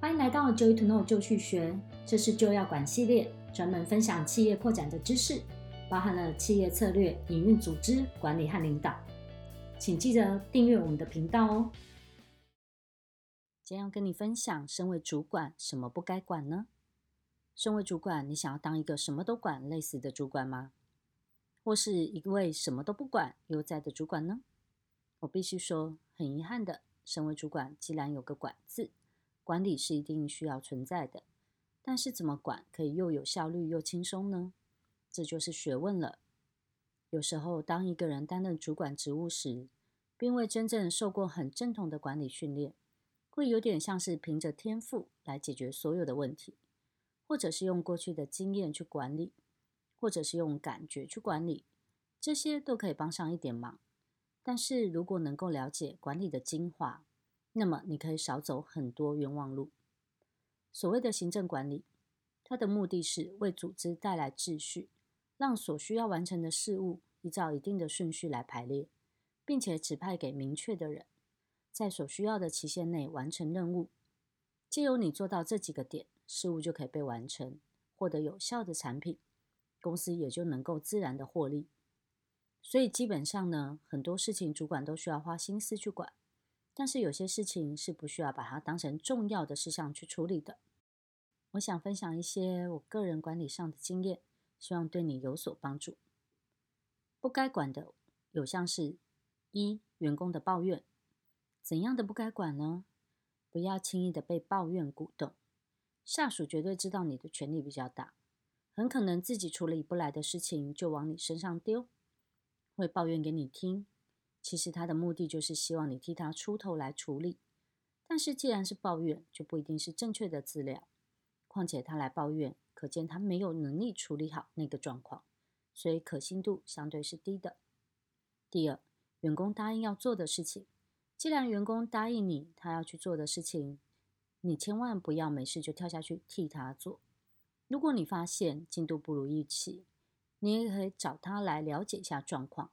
欢迎来到 Joy to Know 就去学，这是就要管系列，专门分享企业扩展的知识，包含了企业策略、营运、组织管理和领导。请记得订阅我们的频道哦。今天要跟你分享，身为主管，什么不该管呢？身为主管，你想要当一个什么都管、累死的主管吗？或是一位什么都不管、悠哉的主管呢？我必须说，很遗憾的，身为主管，既然有个“管”字，管理是一定需要存在的。但是怎么管可以又有效率又轻松呢？这就是学问了。有时候，当一个人担任主管职务时，并未真正受过很正统的管理训练，会有点像是凭着天赋来解决所有的问题，或者是用过去的经验去管理，或者是用感觉去管理，这些都可以帮上一点忙。但是如果能够了解管理的精华，那么你可以少走很多冤枉路。所谓的行政管理，它的目的是为组织带来秩序，让所需要完成的事务依照一定的顺序来排列，并且指派给明确的人，在所需要的期限内完成任务。借由你做到这几个点，事务就可以被完成，获得有效的产品，公司也就能够自然的获利。所以基本上呢，很多事情主管都需要花心思去管，但是有些事情是不需要把它当成重要的事项去处理的。我想分享一些我个人管理上的经验，希望对你有所帮助。不该管的有像是：一、员工的抱怨，怎样的不该管呢？不要轻易的被抱怨鼓动，下属绝对知道你的权力比较大，很可能自己处理不来的事情就往你身上丢。会抱怨给你听，其实他的目的就是希望你替他出头来处理。但是既然是抱怨，就不一定是正确的资料。况且他来抱怨，可见他没有能力处理好那个状况，所以可信度相对是低的。第二，员工答应要做的事情，既然员工答应你他要去做的事情，你千万不要没事就跳下去替他做。如果你发现进度不如预期，你也可以找他来了解一下状况，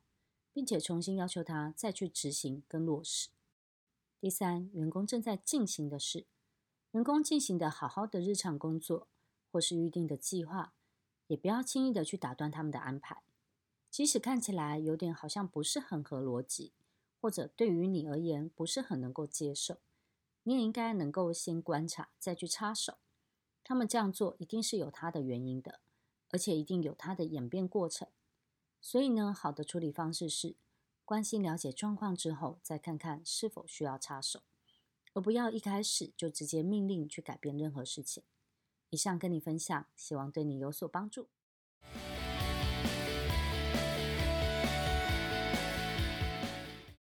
并且重新要求他再去执行跟落实。第三，员工正在进行的事，员工进行的好好的日常工作或是预定的计划，也不要轻易的去打断他们的安排，即使看起来有点好像不是很合逻辑，或者对于你而言不是很能够接受，你也应该能够先观察再去插手。他们这样做一定是有他的原因的。而且一定有他的演变过程，所以呢，好的处理方式是关心了解状况之后，再看看是否需要插手，而不要一开始就直接命令去改变任何事情。以上跟你分享，希望对你有所帮助。